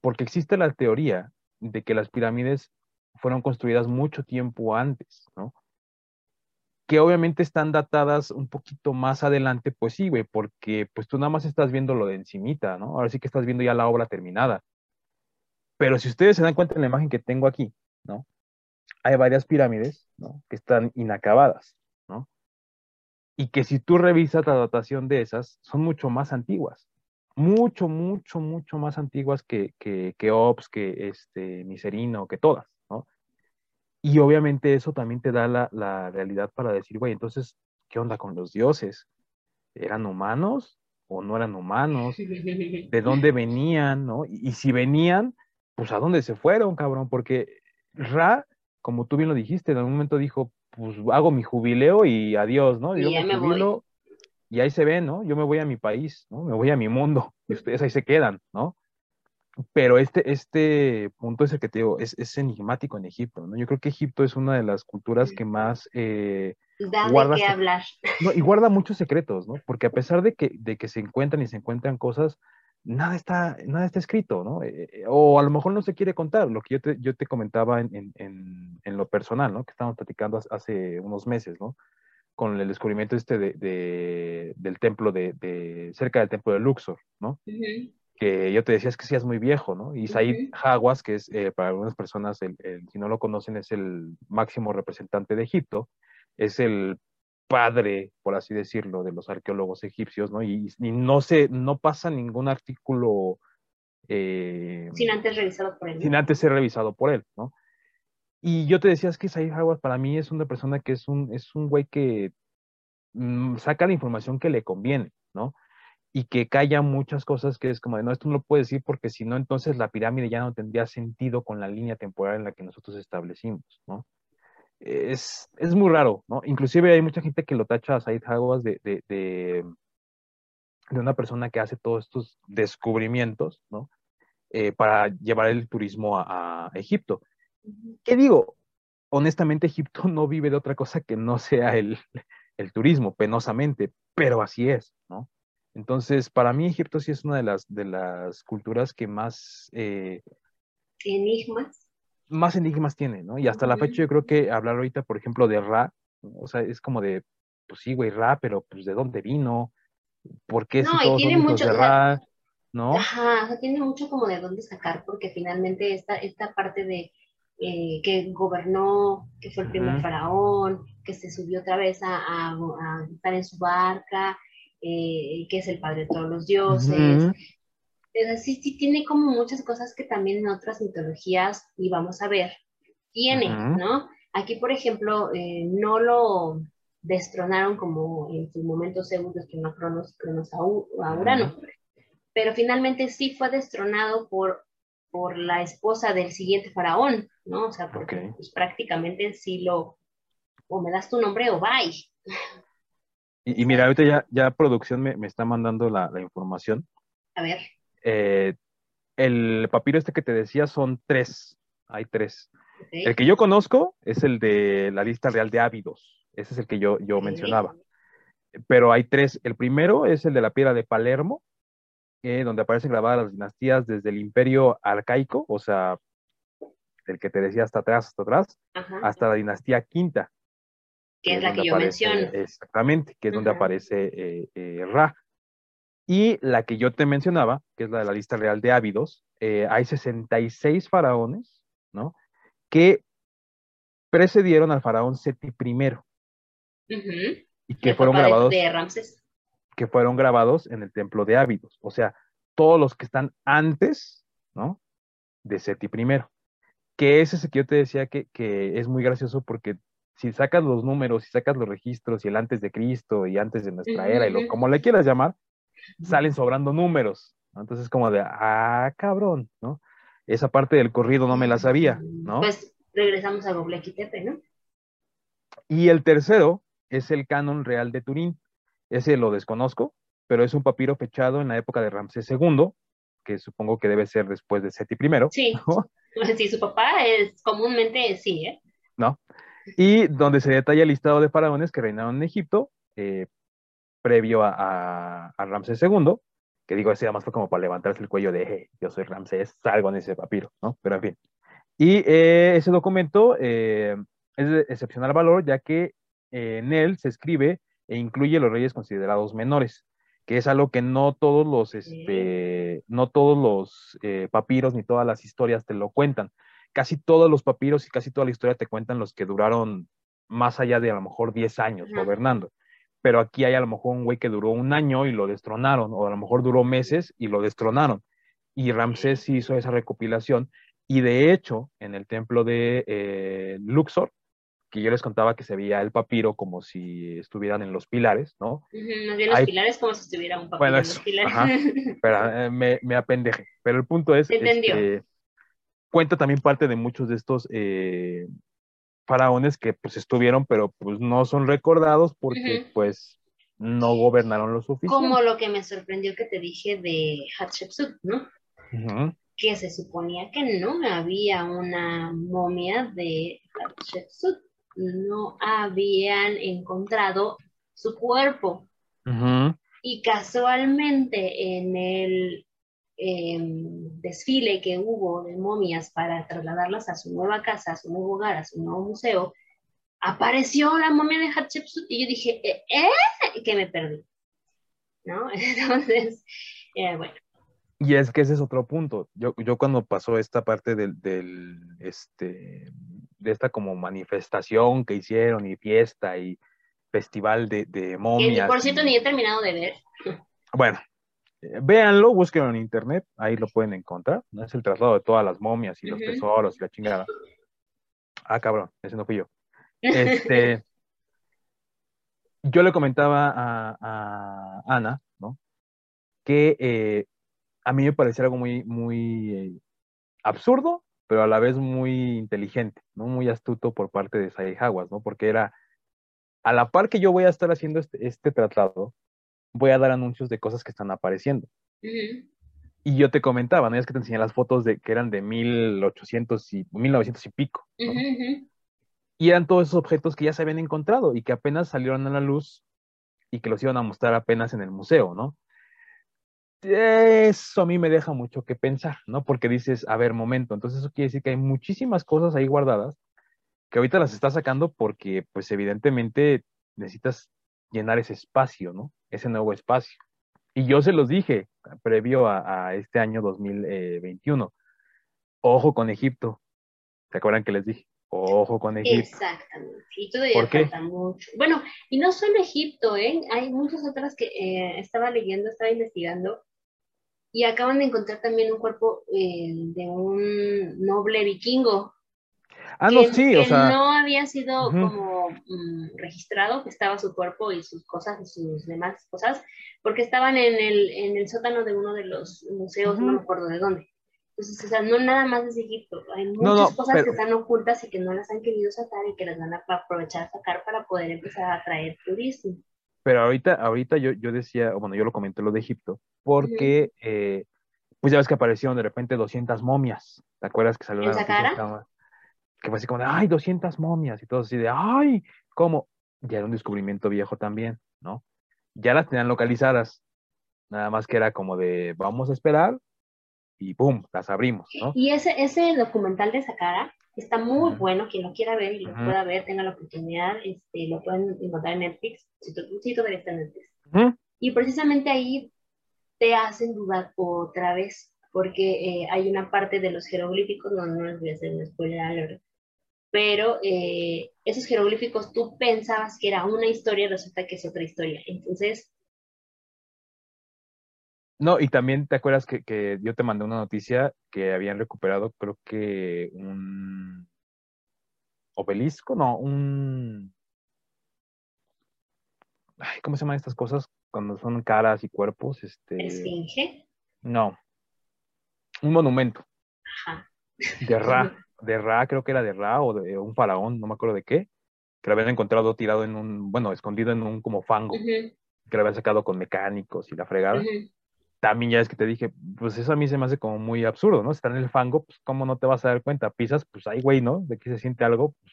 porque existe la teoría de que las pirámides fueron construidas mucho tiempo antes, ¿no? Que obviamente están datadas un poquito más adelante, pues sí, güey, porque pues tú nada más estás viendo lo de encimita, ¿no? Ahora sí que estás viendo ya la obra terminada. Pero si ustedes se dan cuenta en la imagen que tengo aquí, ¿no? Hay varias pirámides, ¿no? Que están inacabadas y que si tú revisas la datación de esas, son mucho más antiguas. Mucho, mucho, mucho más antiguas que, que, que Ops, que este, Miserino, que todas, ¿no? Y obviamente eso también te da la, la realidad para decir, güey, entonces, ¿qué onda con los dioses? ¿Eran humanos o no eran humanos? ¿De dónde venían, no? Y, y si venían, pues ¿a dónde se fueron, cabrón? Porque Ra, como tú bien lo dijiste, en algún momento dijo, pues hago mi jubileo y adiós, ¿no? Yo y me jubilo y ahí se ve, ¿no? Yo me voy a mi país, ¿no? Me voy a mi mundo y ustedes ahí se quedan, ¿no? Pero este, este punto es el que te digo, es, es enigmático en Egipto, ¿no? Yo creo que Egipto es una de las culturas que más eh, da guarda, de qué hablar. No, y guarda muchos secretos, ¿no? Porque a pesar de que, de que se encuentran y se encuentran cosas, nada está, nada está escrito, ¿no? Eh, o a lo mejor no se quiere contar, lo que yo te, yo te comentaba en, en, en lo personal, ¿no? Que estábamos platicando hace unos meses, ¿no? Con el descubrimiento este de, de del templo de, de, cerca del templo de Luxor, ¿no? Uh -huh. Que yo te decía es que sí es muy viejo, ¿no? Y Said uh -huh. Hawass, que es eh, para algunas personas, el, el, si no lo conocen, es el máximo representante de Egipto, es el padre, por así decirlo, de los arqueólogos egipcios, ¿no? Y, y no se, no pasa ningún artículo eh, sin antes revisado por él. Sin antes ser revisado por él, ¿no? Y yo te decía, es que Said Hawass para mí es una persona que es un, es un güey que mmm, saca la información que le conviene, ¿no? Y que calla muchas cosas que es como de, no, esto no lo puedes decir porque si no, entonces la pirámide ya no tendría sentido con la línea temporal en la que nosotros establecimos, ¿no? Es, es, muy raro, ¿no? Inclusive hay mucha gente que lo tacha a Said de, de, de, de, una persona que hace todos estos descubrimientos, ¿no? Eh, para llevar el turismo a, a, Egipto. ¿Qué digo? Honestamente, Egipto no vive de otra cosa que no sea el, el turismo, penosamente, pero así es, ¿no? Entonces, para mí Egipto sí es una de las, de las culturas que más... Eh, Enigmas más enigmas tiene, ¿no? Y hasta la fecha yo creo que hablar ahorita, por ejemplo, de Ra, o sea, es como de, pues sí, güey, Ra, pero pues de dónde vino, por qué no, si todos tiene son mucho, de Ra, ¿no? Ajá, o sea, tiene mucho como de dónde sacar, porque finalmente esta, esta parte de eh, que gobernó, que fue el primer uh -huh. faraón, que se subió otra vez a, a, a estar en su barca, eh, que es el padre de todos los dioses, uh -huh sí, sí tiene como muchas cosas que también en otras mitologías, y vamos a ver, tiene, uh -huh. ¿no? Aquí, por ejemplo, eh, no lo destronaron como en su momento Zeus destronó a Cronos, Cronos a, a Urano, pero finalmente sí fue destronado por, por la esposa del siguiente faraón, ¿no? O sea, porque pues, prácticamente sí lo, o me das tu nombre o bye. Y, mira, ahorita ya, ya producción me, me está mandando la, la, información. A ver. Eh, el papiro este que te decía son tres, hay tres. El que yo conozco es el de la lista real de ávidos, ese es el que yo, yo mencionaba. Pero hay tres. El primero es el de la piedra de Palermo, eh, donde aparecen grabadas las dinastías desde el imperio arcaico, o sea, el que te decía hasta atrás, hasta atrás, hasta la dinastía quinta. Que, es la que yo menciono. Exactamente, que es donde aparece eh, eh, Ra. Y la que yo te mencionaba, que es la de la lista real de ávidos, hay 66 faraones, ¿no? Que precedieron al faraón Seti I. Y que fueron grabados. De Ramses que fueron grabados en el templo de Ávidos, o sea, todos los que están antes, ¿no? De Seti primero. Que ese es el que yo te decía que, es muy gracioso porque si sacas los números, si sacas los registros y el antes de Cristo y antes de nuestra era y lo como le quieras llamar, salen sobrando números. ¿no? Entonces, como de, ah, cabrón, ¿no? Esa parte del corrido no me la sabía, ¿no? Pues regresamos a Gobekli Tepe, ¿no? Y el tercero es el canon real de Turín, ese lo desconozco, pero es un papiro fechado en la época de Ramsés II, que supongo que debe ser después de Seti I. Sí, sí, su papá es comúnmente sí, ¿eh? ¿No? Y donde se detalla el listado de faraones que reinaron en Egipto, eh, previo a, Ramsés II, que digo, ese además fue como para levantarse el cuello de, yo soy Ramsés, salgo en ese papiro, ¿no? Pero en fin. Y eh, ese documento eh, es de excepcional valor, ya que en él se escribe e incluye los reyes considerados menores, que es algo que no todos los, este, no todos los eh, papiros ni todas las historias te lo cuentan. Casi todos los papiros y casi toda la historia te cuentan los que duraron más allá de a lo mejor 10 años gobernando. Pero aquí hay a lo mejor un güey que duró un año y lo destronaron, o a lo mejor duró meses y lo destronaron. Y Ramsés hizo esa recopilación. Y de hecho, en el templo de eh, Luxor, que yo les contaba que se veía el papiro como si estuvieran en los pilares, ¿no? Más bien los pilares como si estuviera un papiro en los pilares. pero, eh, me, me apendeje. Pero el punto es, este, cuenta también parte de muchos de estos eh, faraones que pues estuvieron, pero pues no son recordados porque pues no gobernaron lo suficiente. Como lo que me sorprendió que te dije de Hatshepsut, ¿no? Que se suponía que no había una momia de Hatshepsut no habían encontrado su cuerpo. Y casualmente en el em, desfile que hubo de momias para trasladarlas a su nueva casa, a su nuevo hogar, a su nuevo museo, apareció la momia de Hatshepsut y yo dije, ¿eh? ¿eh? Que me perdí. ¿No? Entonces, eh, bueno. Y es que ese es otro punto. Yo, yo cuando pasó esta parte del, este, de esta como manifestación que hicieron y fiesta y festival de, de momias. por cierto, ni he terminado de ver. Bueno, eh, véanlo, búsquenlo en internet, ahí lo pueden encontrar. ¿no? Es el traslado de todas las momias y los tesoros y la chingada. Ah, cabrón, ese no fui yo. Este, yo le comentaba a, Ana, ¿no? Que eh, a mí me parecía algo muy, muy eh, absurdo, pero a la vez muy inteligente, ¿no? Muy astuto por parte de Sai Hawas, ¿no? Porque era, a la par que yo voy a estar haciendo este, este tratado, voy a dar anuncios de cosas que están apareciendo. Y yo te comentaba, ¿no? Es que te enseñé las fotos de que eran de 1800 y 1900 y pico. Y eran todos esos objetos que ya se habían encontrado y que apenas salieron a la luz y que los iban a mostrar apenas en el museo, ¿no? eso a mí me deja mucho que pensar, ¿no? Porque dices, a ver, momento, entonces eso quiere decir que hay muchísimas cosas ahí guardadas que ahorita las estás sacando porque, pues evidentemente necesitas llenar ese espacio, ¿no? Ese nuevo espacio. Y yo se los dije previo a, este año 2021, ojo con Egipto. ¿Se acuerdan que les dije? Ojo con Egipto. Exactamente. Y todavía falta mucho. Bueno, y no solo Egipto, ¿eh? Hay muchas otras que eh, estaba leyendo, estaba investigando y acaban de encontrar también un cuerpo eh, de un noble vikingo. Ah, no, sí, o sea. no había sido como mm, registrado, que estaba su cuerpo y sus cosas y sus demás cosas, porque estaban en el, en el sótano de uno de los museos, no me acuerdo de dónde. Entonces, o sea, no nada más es Egipto, hay muchas cosas que están ocultas y que no las han querido sacar y que las van a aprovechar a sacar para poder empezar a atraer turismo. Pero ahorita, ahorita yo, yo decía, bueno, yo lo comenté lo de Egipto, porque eh, pues ya ves que aparecieron de repente 200 momias, ¿te acuerdas que noticia? Que fue así como de, ay, 200 momias y todo así de, ay, ¿cómo? Ya era un descubrimiento viejo también, ¿no? Ya las tenían localizadas, nada más que era como de, vamos a esperar y ¡pum! las abrimos, ¿no? Y ese, ese documental de Sakara está muy bueno, quien lo quiera ver y lo pueda ver, tenga la oportunidad, este, lo pueden encontrar en Netflix, sí, todavía está en Netflix. Y precisamente ahí te hacen dudar otra vez, porque eh, hay una parte de los jeroglíficos, no, no les voy a hacer un spoiler alert, pero eh, esos jeroglíficos tú pensabas que era una historia, resulta que es otra historia. Entonces... No, y también te acuerdas que, que yo te mandé una noticia que habían recuperado, creo que un obelisco, no, un... Ay, ¿Cómo se llaman estas cosas cuando son caras y cuerpos? Este... ¿Esfinge? No, un monumento. Ajá. De Ra. de Ra, creo que era de Ra o de un faraón, no me acuerdo de qué, que lo habían encontrado tirado en un, bueno, escondido en un como fango, que lo habían sacado con mecánicos y la fregada. También ya es que te dije, pues eso a mí se me hace como muy absurdo, ¿no? Si está en el fango, pues cómo no te vas a dar cuenta, pisas, pues ahí, güey, ¿no? De que se siente algo, pues,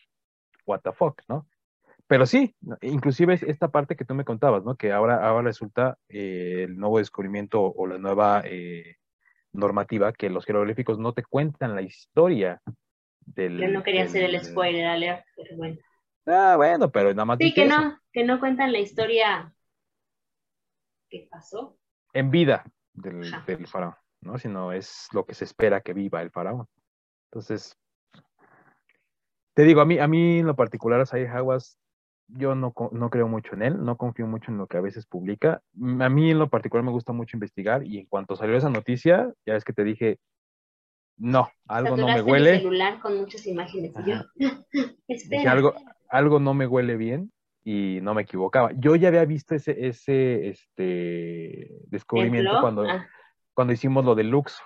what the fuck, ¿no? Pero sí, inclusive es esta parte que tú me contabas, ¿no? Que ahora, ahora resulta eh, el nuevo descubrimiento o la nueva eh, normativa que los jeroglíficos no te cuentan la historia yo no quería hacer el spoiler alert, pero bueno. Ah, bueno, pero nada más. Sí, que no, que no cuentan la historia que pasó. En vida del, del, faraón, ¿no? Sino es lo que se espera que viva el faraón. Entonces, te digo, a mí, a mí en lo particular, Asai Hawas, yo no, no creo mucho en él, no confío mucho en lo que a veces publica. A mí en lo particular me gusta mucho investigar y en cuanto salió esa noticia, ya es que te dije, no, algo no me huele. Celular con muchas imágenes y yo, espera. Algo, algo no me huele bien y no me equivocaba. Yo ya había visto ese, ese este descubrimiento cuando, ah. cuando hicimos lo de Luxor.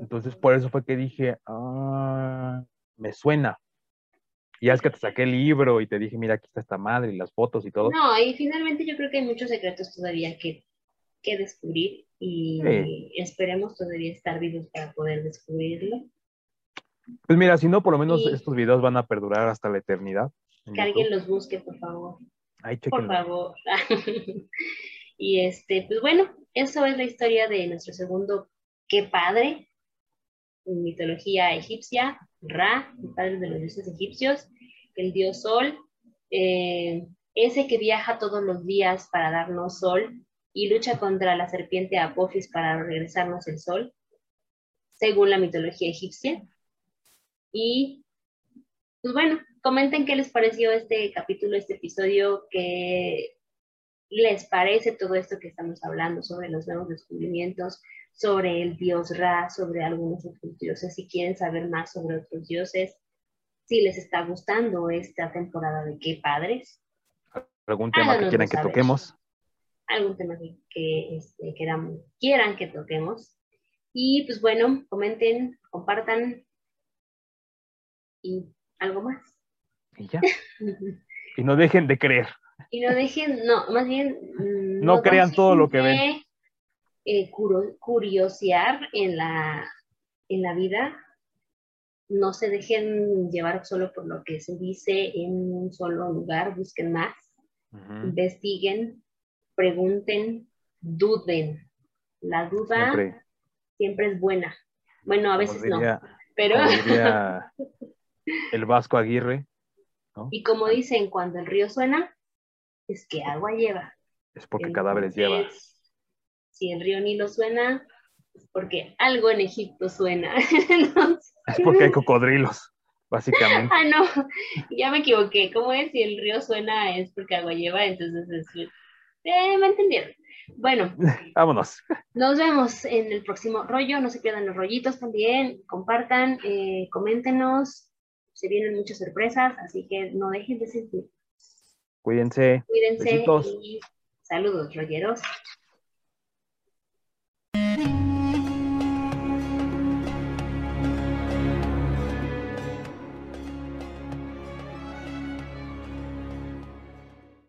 Entonces, por eso fue que dije, ah, me suena. Y es que te saqué el libro y te dije, mira, aquí está esta madre y las fotos y todo. No, y finalmente yo creo que hay muchos secretos todavía que, que descubrir y esperemos todavía estar vivos para poder descubrirlo. Pues mira, si no, por lo menos estos videos van a perdurar hasta la eternidad. Que alguien los busque, por favor. por favor. y este, pues bueno, eso es la historia de nuestro segundo qué padre, mitología egipcia, Ra, el padre de los dioses egipcios, el dios Sol, eh, ese que viaja todos los días para darnos sol, y lucha contra la serpiente Apophis para regresarnos el sol, según la mitología egipcia. Y, pues bueno, comenten qué les pareció este capítulo, este episodio, qué les parece todo esto que estamos hablando sobre los nuevos descubrimientos, sobre el dios Ra, sobre algunos otros dioses, si quieren saber más sobre otros dioses, si les está gustando esta temporada de qué padres. ¿Algún tema que quieran que toquemos? Algún tema que, este, quieran que toquemos. Y pues bueno, comenten, compartan y algo más. Y ya. y no dejen de creer. Y no dejen, no, más bien... Mm, no, crean todo lo que ven. Eh, curiosear en la, en la vida. No se dejen llevar solo por lo que se dice en un solo lugar, busquen más, investiguen, pregunten, duden. La duda siempre, es buena. Bueno, a veces no, pero... el Vasco Aguirre. Y como dicen, cuando el río suena, es que agua lleva. Es porque cadáveres lleva. Si el río Nilo suena, es porque algo en Egipto suena. es porque hay cocodrilos, básicamente. ah, no, ya me equivoqué. ¿Cómo es? Si el río suena es porque agua lleva, entonces es eh, me entendieron. Bueno, vámonos. Nos vemos en el próximo rollo. No se pierdan los rollitos también. Compartan, eh, coméntenos. Se vienen muchas sorpresas, así que no dejen de sentir. Cuídense. Cuídense y saludos, rolleros.